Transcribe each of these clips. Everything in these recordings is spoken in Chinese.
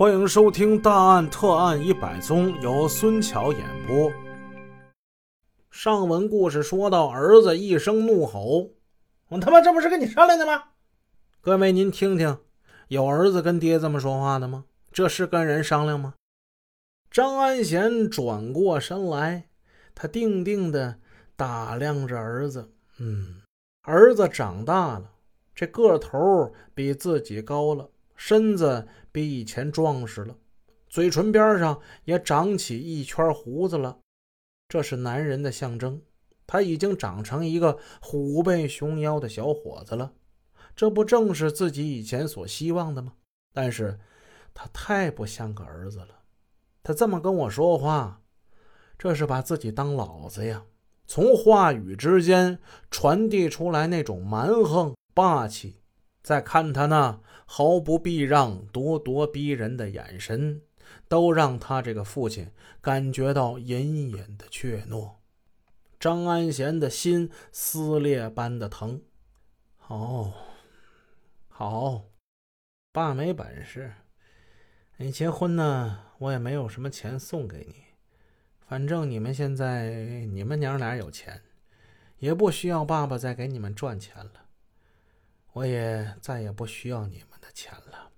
欢迎收听《大案特案一百宗》，由孙桥演播。上文故事说到，儿子一声怒吼：“我他妈这不是跟你商量的吗？”各位，您听听，有儿子跟爹这么说话的吗？这是跟人商量吗？张安贤转过身来，他定定的打量着儿子。嗯，儿子长大了，这个头比自己高了。身子比以前壮实了，嘴唇边上也长起一圈胡子了，这是男人的象征。他已经长成一个虎背熊腰的小伙子了，这不正是自己以前所希望的吗？但是，他太不像个儿子了。他这么跟我说话，这是把自己当老子呀？从话语之间传递出来那种蛮横霸气。再看他那毫不避让、咄咄逼人的眼神，都让他这个父亲感觉到隐隐的怯懦。张安贤的心撕裂般的疼。好，好，爸没本事，你结婚呢，我也没有什么钱送给你。反正你们现在你们娘俩有钱，也不需要爸爸再给你们赚钱了。我也再也不需要你们的钱了。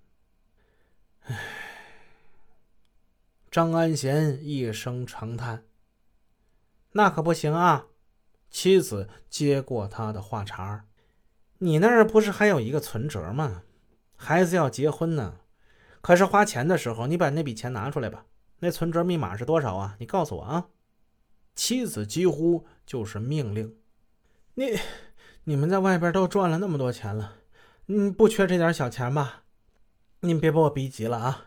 唉，张安贤一声长叹。那可不行啊！妻子接过他的话茬你那儿不是还有一个存折吗？孩子要结婚呢，可是花钱的时候，你把那笔钱拿出来吧。那存折密码是多少啊？你告诉我啊！”妻子几乎就是命令。你。你们在外边都赚了那么多钱了，嗯，不缺这点小钱吧？您别把我逼急了啊！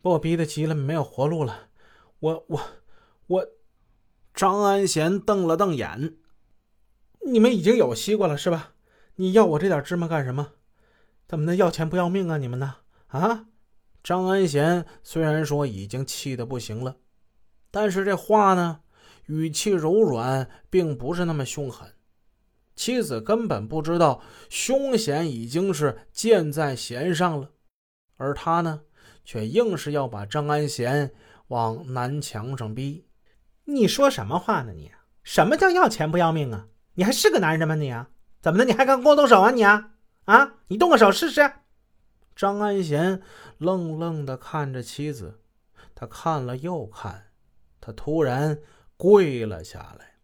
把我逼得急了，没有活路了。我我我，张安贤瞪了瞪眼。你们已经有西瓜了是吧？你要我这点芝麻干什么？怎么的要钱不要命啊？你们呢？啊？张安贤虽然说已经气得不行了，但是这话呢，语气柔软，并不是那么凶狠。妻子根本不知道凶险已经是箭在弦上了，而他呢，却硬是要把张安贤往南墙上逼。你说什么话呢？你什么叫要钱不要命啊？你还是个男人吗？你啊，怎么的？你还敢跟我动手啊？你啊啊！你动个手试试！张安贤愣愣地看着妻子，他看了又看，他突然跪了下来。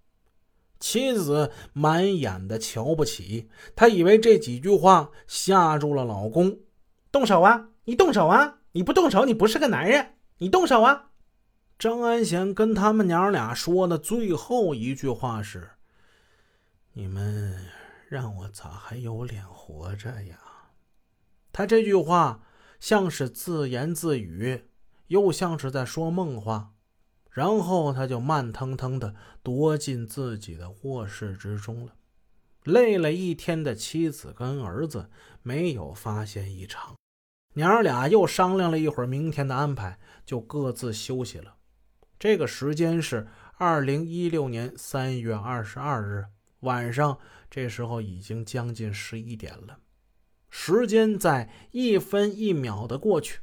妻子满眼的瞧不起，她以为这几句话吓住了老公。动手啊！你动手啊！你不动手，你不是个男人！你动手啊！张安贤跟他们娘俩说的最后一句话是：“你们让我咋还有脸活着呀？”他这句话像是自言自语，又像是在说梦话。然后他就慢腾腾地躲进自己的卧室之中了。累了一天的妻子跟儿子没有发现异常，娘俩又商量了一会儿明天的安排，就各自休息了。这个时间是二零一六年三月二十二日晚上，这时候已经将近十一点了。时间在一分一秒的过去，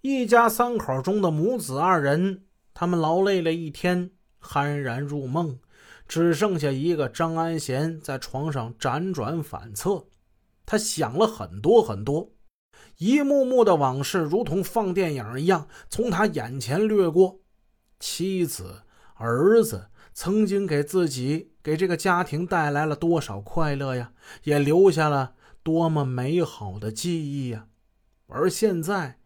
一家三口中的母子二人。他们劳累了一天，酣然入梦，只剩下一个张安贤在床上辗转反侧。他想了很多很多，一幕幕的往事如同放电影一样从他眼前掠过。妻子、儿子曾经给自己、给这个家庭带来了多少快乐呀，也留下了多么美好的记忆呀！而现在，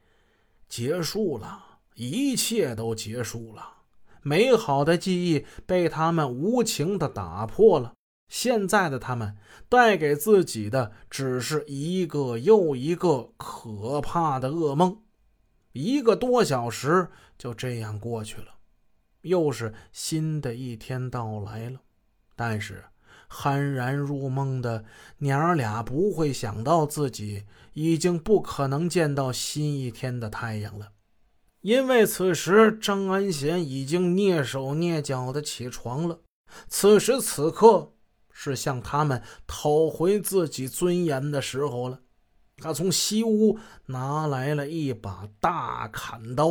结束了。一切都结束了，美好的记忆被他们无情的打破了。现在的他们带给自己的只是一个又一个可怕的噩梦。一个多小时就这样过去了，又是新的一天到来了。但是，酣然入梦的娘儿俩不会想到自己已经不可能见到新一天的太阳了。因为此时张安贤已经蹑手蹑脚的起床了，此时此刻是向他们讨回自己尊严的时候了。他从西屋拿来了一把大砍刀，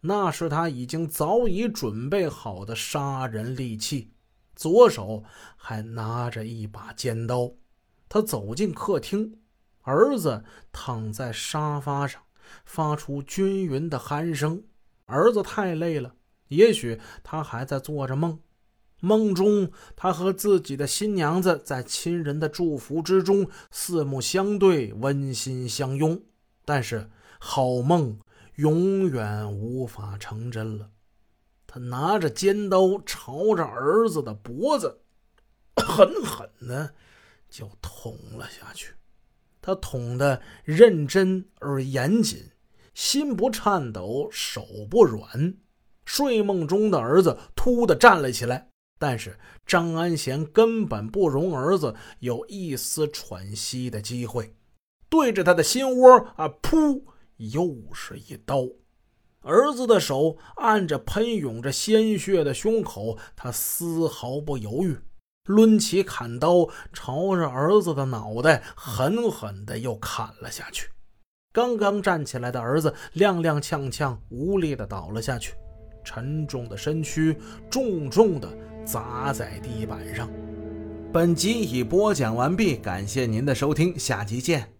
那是他已经早已准备好的杀人利器。左手还拿着一把尖刀。他走进客厅，儿子躺在沙发上，发出均匀的鼾声。儿子太累了，也许他还在做着梦。梦中，他和自己的新娘子在亲人的祝福之中四目相对，温馨相拥。但是，好梦永远无法成真了。他拿着尖刀朝着儿子的脖子 狠狠的就捅了下去。他捅得认真而严谨，心不颤抖，手不软。睡梦中的儿子突地站了起来。但是张安贤根本不容儿子有一丝喘息的机会，对着他的心窝啊，噗，又是一刀。儿子的手按着喷涌着鲜血的胸口，他丝毫不犹豫，抡起砍刀，朝着儿子的脑袋狠狠的又砍了下去。刚刚站起来的儿子踉踉跄跄，无力的倒了下去，沉重的身躯重重的。砸在地板上。本集已播讲完毕，感谢您的收听，下集见。